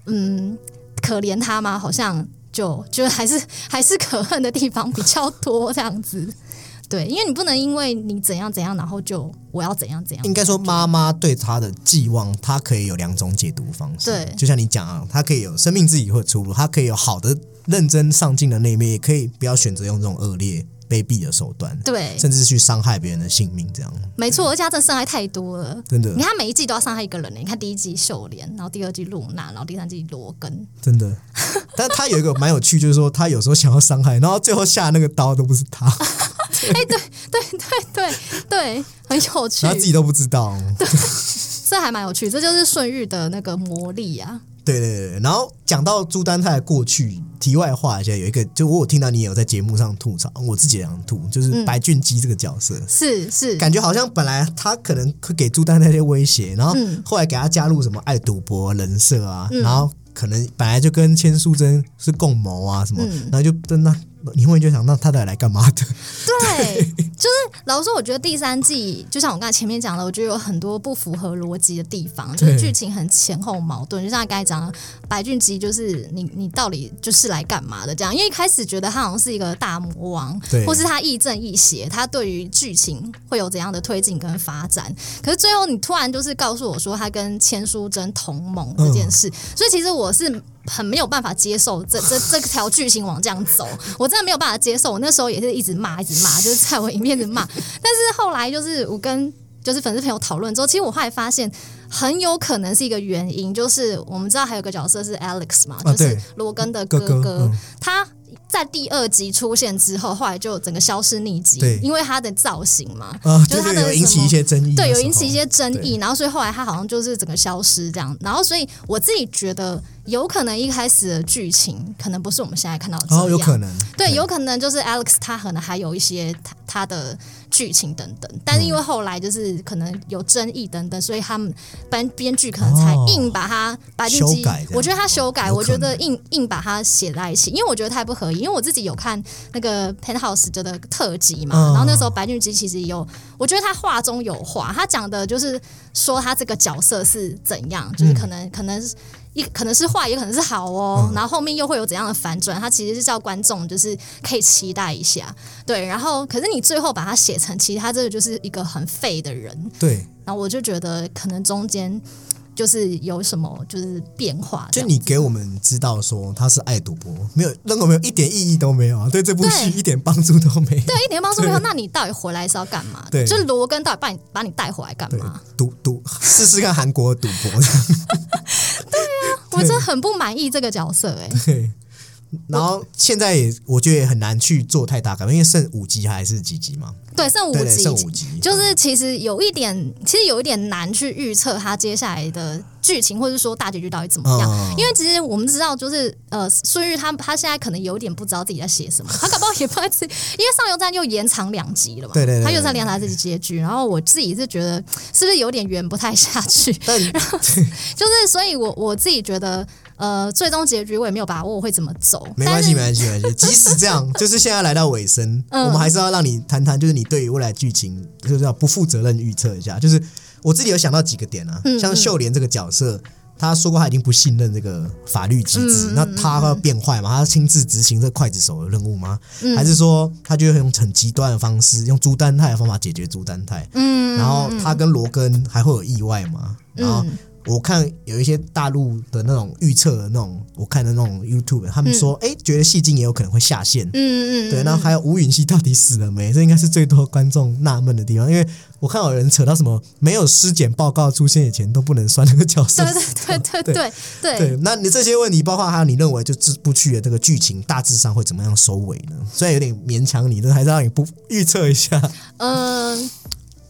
嗯，可怜他吗？好像。就就还是还是可恨的地方比较多这样子。对，因为你不能因为你怎样怎样，然后就我要怎样怎样。应该说，妈妈对他的寄望，他可以有两种解读方式。对，就像你讲啊，他可以有生命自己会出路，他可以有好的、认真上进的那一面，也可以不要选择用这种恶劣。卑鄙的手段，对，甚至去伤害别人的性命，这样没错。而且他真的伤害太多了，真的。你看每一季都要伤害一个人呢。你看第一季秀莲，然后第二季露娜，然后第三季罗根，真的。但他有一个蛮有趣，就是说他有时候想要伤害，然后最后下那个刀都不是他。哎，对对对对对，很有趣，他自己都不知道。对，这还蛮有趣，这就是顺玉的那个魔力啊。对对对，然后讲到朱丹泰的过去，题外话一下，有一个，就我有听到你也有在节目上吐槽，我自己也想吐，就是白俊基这个角色，是是，感觉好像本来他可能会给朱丹泰一些威胁，然后后来给他加入什么爱赌博人设啊，然后可能本来就跟千淑珍是共谋啊什么，然后就跟他。你会就想到他到底来干嘛的？对，就是老实说，我觉得第三季就像我刚才前面讲的，我觉得有很多不符合逻辑的地方，就是剧情很前后矛盾。就像刚才讲的，白俊基就是你你到底就是来干嘛的？这样，因为一开始觉得他好像是一个大魔王，或是他亦正亦邪，他对于剧情会有怎样的推进跟发展？可是最后你突然就是告诉我说他跟千书珍同盟这件事，所以其实我是。很没有办法接受这这这条剧情往这样走，我真的没有办法接受。我那时候也是一直骂，一直骂，就是在我一面子骂。但是后来就是我跟就是粉丝朋友讨论之后，其实我后来发现很有可能是一个原因，就是我们知道还有个角色是 Alex 嘛，就是罗根的哥哥，他。在第二集出现之后，后来就整个消失匿迹，因为他的造型嘛，就是他的引起一些争议，对，有引起一些争议，然后所以后来他好像就是整个消失这样，然后所以我自己觉得有可能一开始的剧情可能不是我们现在看到的这样，有可能，对，有可能就是 Alex 他可能还有一些他他的。剧情等等，但是因为后来就是可能有争议等等，所以他们编编剧可能才硬把它白进机。我觉得他修改，我觉得硬硬把它写在一起，因为我觉得太不合理。因为我自己有看那个 Penthouse 的特辑嘛，然后那时候白俊基其实有，我觉得他话中有话，他讲的就是说他这个角色是怎样，就是可能可能。一可能是坏，也可能是好哦。然后后面又会有怎样的反转？他其实是叫观众就是可以期待一下，对。然后可是你最后把它写成，其实他这个就是一个很废的人，对。然后我就觉得可能中间。就是有什么就是变化，就你给我们知道说他是爱赌博，没有任何没有一点意义都没有啊，对这部戏一点帮助都没有，对一点帮助没有。那你到底回来是要干嘛？对，就是罗根到底把你把你带回来干嘛？赌赌试试看韩国赌博。我真的很不满意这个角色哎。对。然后现在也我觉得也很难去做太大改变，因为剩五集还是几集嘛？对，剩五集，剩五集，就是其实有一点，其实有一点难去预测他接下来的剧情，或者说大结局到底怎么样。因为其实我们知道，就是呃，孙玉他他现在可能有点不知道自己在写什么，他搞不好也不知道，因为上游站又延长两集了嘛，对对，他又在连他自己结局。然后我自己是觉得是不是有点圆不太下去？然后 就是所以，我我自己觉得。呃，最终结局我也没有把握会怎么走。没关系，没关系，没关系。即使这样，就是现在来到尾声，我们还是要让你谈谈，就是你对于未来剧情，就是要不负责任预测一下。就是我自己有想到几个点啊，像秀莲这个角色，他说过他已经不信任这个法律机制，那他要变坏吗？他要亲自执行这刽子手的任务吗？还是说他就用很极端的方式，用朱丹泰的方法解决朱丹泰？嗯，然后他跟罗根还会有意外吗？然后。我看有一些大陆的那种预测的那种，我看的那种 YouTube，他们说，哎，觉得戏精也有可能会下线。嗯嗯对，然后还有吴允熙到底死了没？这应该是最多观众纳闷的地方，因为我看有人扯到什么没有尸检报告出现以前都不能算那个角色。对对对对对对。那你这些问题，包括还有你认为就这部剧的这个剧情大致上会怎么样收尾呢？虽然有点勉强你，但还是让你不预测一下。嗯。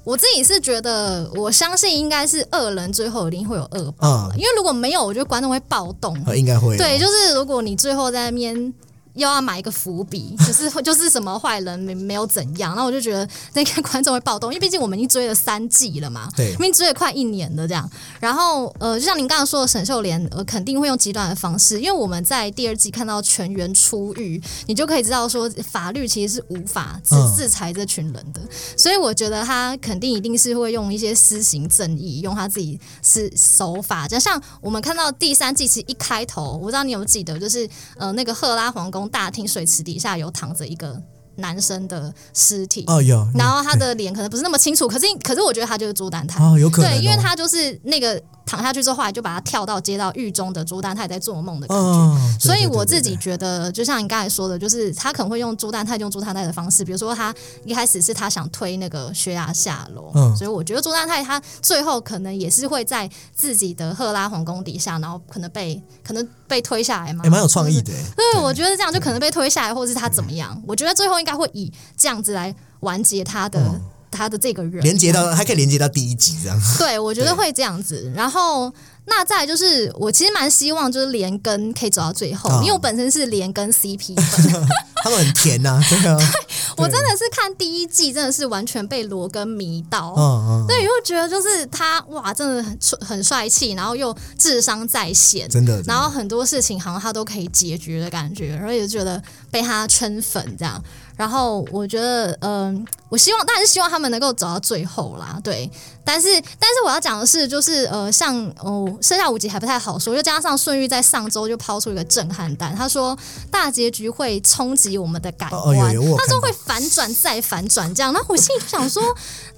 我自己是觉得，我相信应该是恶人最后一定会有恶报，因为如果没有，我觉得观众会暴动。应该会。对，就是如果你最后在那边又要埋一个伏笔，就是就是什么坏人没没有怎样，那我就觉得那个观众会暴动，因为毕竟我们已经追了三季了嘛，对。已经追了快一年了这样。然后呃，就像您刚刚说的，沈秀莲呃肯定会用极端的方式，因为我们在第二季看到全员出狱，你就可以知道说法律其实是无法制嗯。制裁这群人的，所以我觉得他肯定一定是会用一些施行正义，用他自己是手法，就像我们看到第三季其实一开头，我不知道你有记得，就是呃那个赫拉皇宫大厅水池底下有躺着一个男生的尸体。哦，有，然后他的脸可能不是那么清楚，可是可是我觉得他就是朱丹泰，哦，有可能哦，对，因为他就是那个躺下去之后，后来就把他跳到接到狱中的朱丹泰在做梦的感觉。所以我自己觉得，就像你刚才说的，就是他可能会用朱丹泰用朱丹泰的方式，比如说他一开始是他想推那个薛亚下楼，嗯。所以我觉得朱丹泰他最后可能也是会在自己的赫拉皇宫底下，然后可能被可能被推下来嘛，也蛮有创意的，哎对，我觉得这样就可能被推下来，或者是他怎么样？我觉得最后应该会以这样子来完结他的、嗯他的这个人，连接到还可以连接到第一集这样，对，我觉得会这样子。然后，那再就是，我其实蛮希望就是连根可以走到最后，啊。因为我本身是连根 CP 粉，他们很甜呐，对啊，我真的是看第一季真的是完全被罗根迷到。嗯嗯，对，你会觉得就是他哇，真的很很帅气，然后又智商在线，真的。然后很多事情好像他都可以解决的感觉，然后也觉得被他圈粉这样。然后我觉得，嗯、我希望当然是希望他们能够走到最后啦，对。但是，但是我要讲的是，就是呃，像哦，剩下五集还不太好说，又加上顺玉在上周就抛出一个震撼弹，他说大结局会冲击我们的感哦哦有官，他说会反转再反转这样。然后我心里就想说，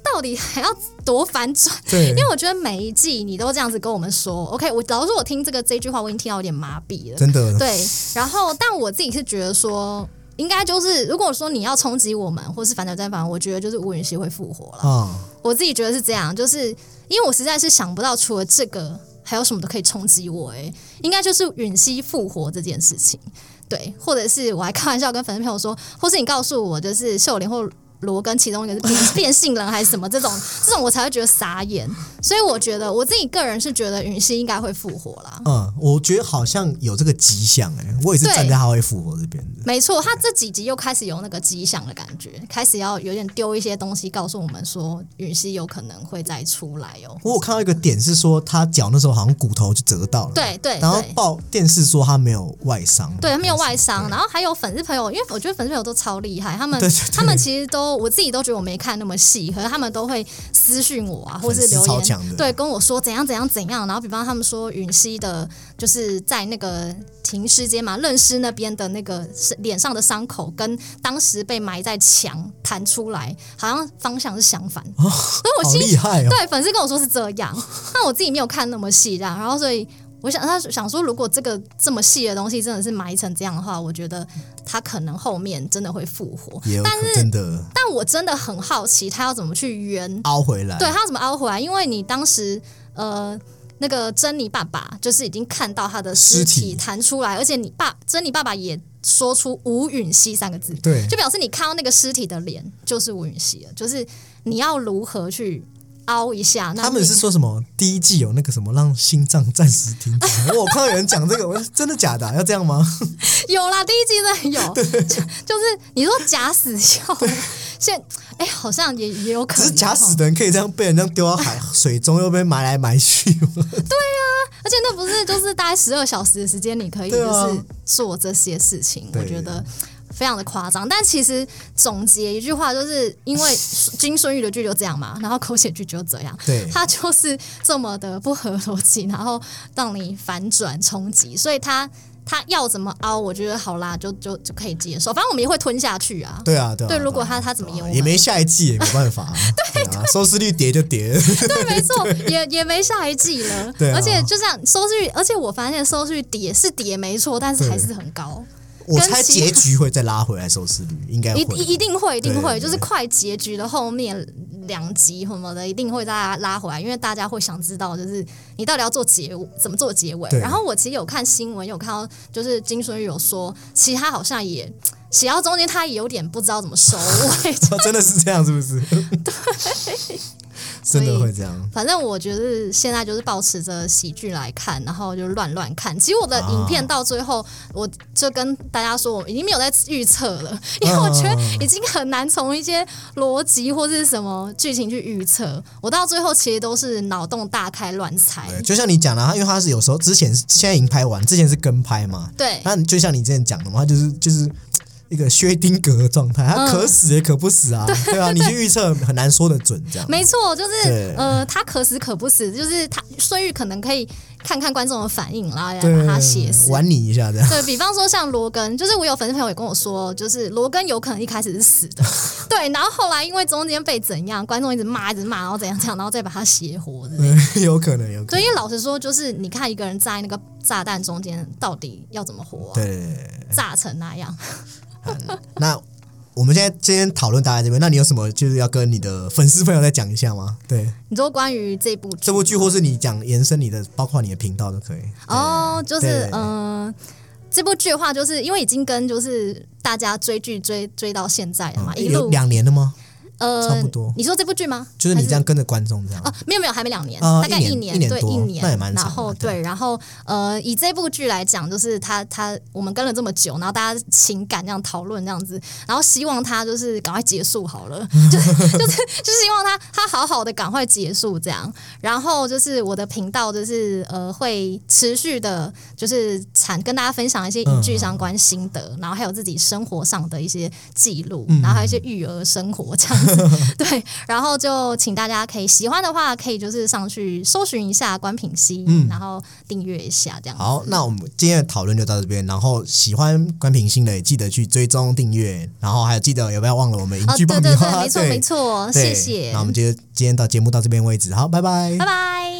到底还要多反转？对，因为我觉得每一季你都这样子跟我们说，OK，我老实说，我听这个这句话，我已经听到有点麻痹了。真的，对，然后但我自己是觉得说，应该就是如果说你要冲击我们，或是反转战反，我觉得就是吴允熙会复活了。哦，我自己觉得是这样，就是因为我实在是想不到除了这个还有什么都可以冲击我、欸，应该就是允熙复活这件事情。对，或者是我还开玩笑跟粉丝朋友说，或是你告诉我，就是秀莲或罗跟其中一个是变 变性人还是什么这种，这种我才会觉得傻眼。所以我觉得我自己个人是觉得允熙应该会复活啦。嗯，我觉得好像有这个迹象，哎，我也是站在他会复活这边的，没错，他这几集又开始有那个迹象的感觉，开始要有点丢一些东西告诉我们说，允熙有可能会再出来哦。我有看到一个点是说，他脚那时候好像骨头就折到了，对对然后对。报电视说他没有外伤，对，他没有外伤，然后还有粉丝朋友，因为我觉得粉丝朋友都超厉害，他们 他们其实都我自己都觉得我没看那么细，可是他们都会私讯我啊，或是留言对跟我说怎样怎样怎样，然后比方他们说允熙的，就是在那个停尸间嘛，认尸那边的那个脸上的伤口跟当时被埋在墙弹出来，好像方向是相反，所以我心对，粉丝跟我说是这样，那我自己没有看那么细，这样，然后所以我想他想说，如果这个这么细的东西真的是埋成这样的话，我觉得他可能后面真的会复活。也有可真的但我真的很好奇，他要怎么去圆，凹回来，对他要怎么凹回来？因为你当时呃。那个珍妮爸爸就是已经看到他的尸尸体体弹出来，而且你爸珍妮爸爸也说出吴允熙三个字，对就表示你看到那个尸体的脸就是吴允熙了，就是你要如何去凹一下？那他们是说什么？第一季有那个什么让心脏暂时停止？我看到有人讲这个，我说真的假的啊、要这样吗？有啦，第一季真的 有，就就是你说假死效，现哎、好像也也有可能，只是假死的人可以这样被人这样丢到海水中，又被埋来埋去吗？而且那不是就是大概十二小时的时间，你可以对啊就是做这些事情，我觉得。非常的夸张，但其实总结一句话，就是因为金顺玉的剧就这样嘛，然后狗血剧就这样，对它就是这么的不合逻辑，然后让你反转冲击，所以它他要怎么凹，我觉得好啦，就就就可以接受，反正我们也会吞下去啊。对啊，对啊。对，如果他他怎么演，也没下一季，也没办法啊。对啊，收视率跌就跌。对，没错，也也没下一季了。对啊而且就这样收视率，而且我发现收视率跌是跌没错，但是还是很高，我猜结局会再拉回来收视率，应该。一一一定会，一定会，对对就是快结局的后面两集什么的，一定会大家拉回来，因为大家会想知道，就是你到底要做结怎么做结尾。然后我其实有看新闻，有看到就是金顺玉有说，其实他好像也写到中间，他也有点不知道怎么收尾。真的是这样，是不是？所 以 真的会这样。反正我觉得现在就是保持着喜剧来看，然后就乱乱看。其实我的影片到最后，我就跟大家说，我已经没有在预测了，因为我觉得已经很难从一些逻辑或是什么剧情去预测。我到最后其实都是脑洞大开乱猜。就像你讲的，他因为他是有时候之前现在已经拍完，之前是跟拍嘛。对，那就像你之前讲的嘛，他就是就是。一个薛丁格的状态，他可死也可不死啊，对啊，你去预测很难说得准，这样。没错，就是呃，他可死可不死，就是他孙玉可能可以看看观众的反应，然后把他写死，玩你一下这样。对比方说像罗根，就是我有粉丝朋友也跟我说，就是罗根有可能一开始是死的，对，然后后来因为中间被怎样，观众一直骂一直骂，然后怎样怎样，然后再把他写活的，有可能有可能。所以老实说，就是你看一个人在那个炸弹中间，到底要怎么活？对，炸成那样。那我们现在今天讨论大家这边，那你有什么就是要跟你的粉丝朋友再讲一下吗？对，你说关于这部这部剧，或是你讲延伸你的，包括你的频道都可以。哦，就是嗯，这部剧的话，就是因为已经跟就是大家追剧追追到现在了嘛，一路两年了吗？呃，差不多。你说这部剧吗？就是你这样跟着观众这样哦？没有没有，还没两年，大概一年，对，一年，那也蛮然后对，然后呃，以这部剧来讲，就是他他我们跟了这么久，然后大家情感这样讨论这样子，然后希望他就是赶快结束好了，就是就是就是希望他他好好的赶快结束这样。然后就是我的频道就是呃会持续的，就是产跟大家分享一些影剧相关心得，然后还有自己生活上的一些记录，然后还有一些育儿生活这样子，对。然后就请大家可以喜欢的话，可以就是上去搜寻一下关品熙，然后订阅一下这样。好，那我们今天的讨论就到这边。然后喜欢关品熙的也记得去追踪订阅，然后还有记得有不要忘了我们一句爆米花，没错没错，谢谢。那我们就今天到节目到这边为止，好，拜拜，拜拜。